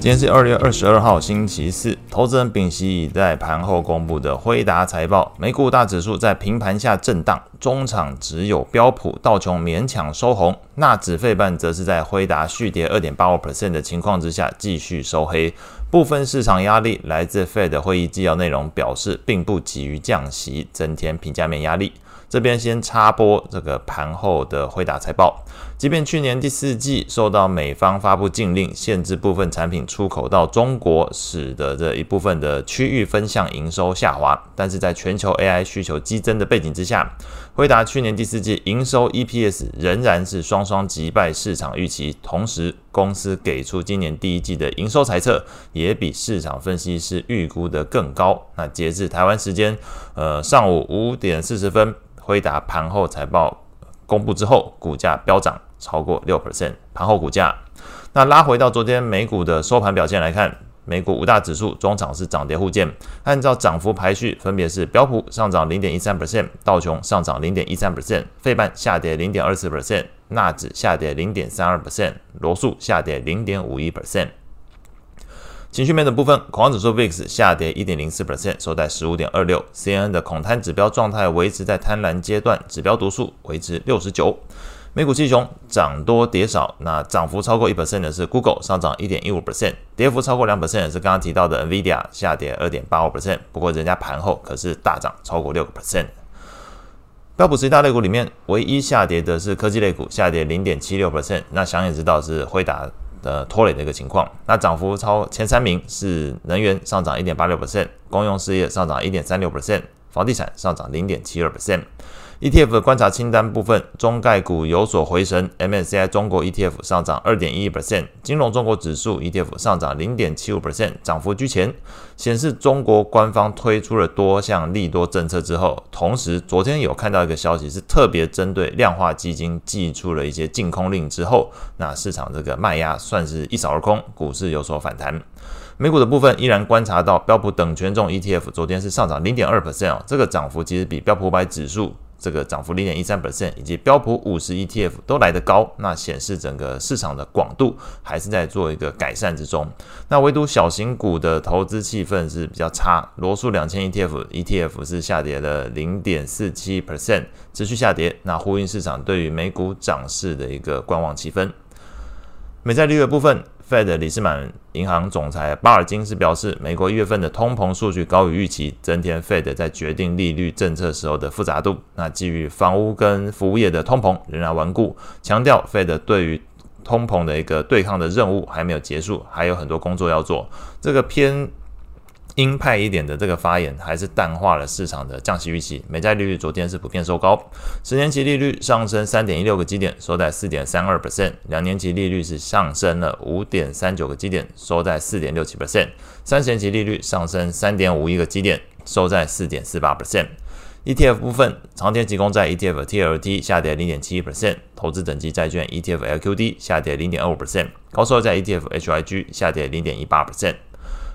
今天是二月二十二号，星期四。投资人屏息以待盘后公布的辉达财报。美股大指数在平盘下震荡，中场只有标普、道琼勉强收红，纳指费半则是在辉达续跌二点八五 percent 的情况之下继续收黑。部分市场压力来自 Fed 会议纪要内容，表示并不急于降息，增添评价面压力。这边先插播这个盘后的辉达财报。即便去年第四季受到美方发布禁令，限制部分产品出口到中国，使得这一部分的区域分项营收下滑，但是在全球 AI 需求激增的背景之下，辉达去年第四季营收 EPS 仍然是双双击败市场预期。同时，公司给出今年第一季的营收猜测也比市场分析师预估的更高。那截至台湾时间，呃，上午五点四十分。辉达盘后财报公布之后，股价飙涨超过六 percent。盘后股价，那拉回到昨天美股的收盘表现来看，美股五大指数中场是涨跌互见，按照涨幅排序，分别是标普上涨零点一三 percent，道琼上涨零点一三 percent，费半下跌零点二四 percent，纳指下跌零点三二 percent，罗素下跌零点五一 percent。情绪面的部分，恐慌指数 VIX 下跌一点零四 percent，收在十五点二六。CNN 的恐贪指标状态维持在贪婪阶段，指标读数维持六十九。美股七雄涨多跌少，那涨幅超过一 percent 的是 Google 上涨一点一五 percent，跌幅超过两 percent 的是刚刚提到的 NVIDIA 下跌二点八五 percent。不过人家盘后可是大涨超过六个 percent。标普十大类股里面唯一下跌的是科技类股，下跌零点七六 percent。那想也知道是辉达。的拖累的一个情况，那涨幅超前三名是能源上涨一点八六 percent，公用事业上涨一点三六 percent，房地产上涨零点七二 percent。ETF 的观察清单部分，中概股有所回升，MSCI 中国 ETF 上涨二点一一 percent，金融中国指数 ETF 上涨零点七五 percent，涨幅居前，显示中国官方推出了多项利多政策之后，同时昨天有看到一个消息是特别针对量化基金祭出了一些禁空令之后，那市场这个卖压算是一扫而空，股市有所反弹。美股的部分依然观察到标普等权重 ETF 昨天是上涨零点二 percent 哦，这个涨幅其实比标普五百指数。这个涨幅零点一三 percent，以及标普五十 ETF 都来得高，那显示整个市场的广度还是在做一个改善之中。那唯独小型股的投资气氛是比较差，罗素两千 ETF ETF 是下跌了零点四七 percent，持续下跌，那呼应市场对于美股涨势的一个观望气氛。美债利率部分。Fed 里斯满银行总裁巴尔金斯表示，美国一月份的通膨数据高于预期，增添 Fed 在决定利率政策时候的复杂度。那基于房屋跟服务业的通膨仍然顽固，强调 Fed 对于通膨的一个对抗的任务还没有结束，还有很多工作要做。这个偏。鹰派一点的这个发言，还是淡化了市场的降息预期。美债利率昨天是普遍收高，十年期利率上升三点一六个基点，收在四点三二 percent；两年期利率是上升了五点三九个基点，收在四点六七 percent；三十年期利率上升三点五一个基点，收在四点四八 percent。ETF 部分，长天期公债 ETF TLT 下跌零点七一 percent，投资等级债券 ETF LQD 下跌零点二五 percent，高收益债 ETF HYG 下跌零点一八 percent。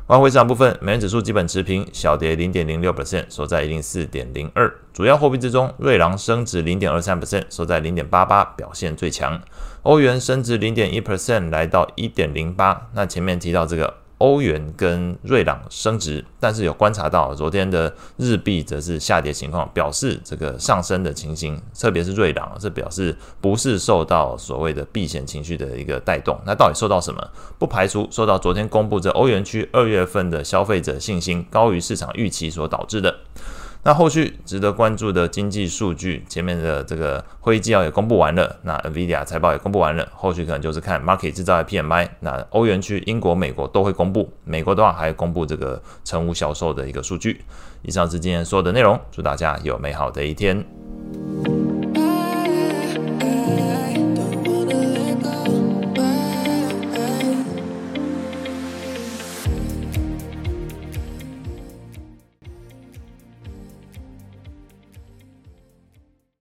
外汇市场部分，美元指数基本持平，小跌零点零六 percent，收在一零四点零二。主要货币之中，瑞郎升值零点二三 percent，收在零点八八，表现最强。欧元升值零点一 percent，来到一点零八。那前面提到这个。欧元跟瑞郎升值，但是有观察到昨天的日币则是下跌情况，表示这个上升的情形，特别是瑞郎，这表示不是受到所谓的避险情绪的一个带动。那到底受到什么？不排除受到昨天公布这欧元区二月份的消费者信心高于市场预期所导致的。那后续值得关注的经济数据，前面的这个会议纪要也公布完了，那 NVIDIA 财报也公布完了，后续可能就是看 market 制造业 PMI，那欧元区、英国、美国都会公布，美国的话还会公布这个成屋销售的一个数据。以上是今天所有的内容，祝大家有美好的一天。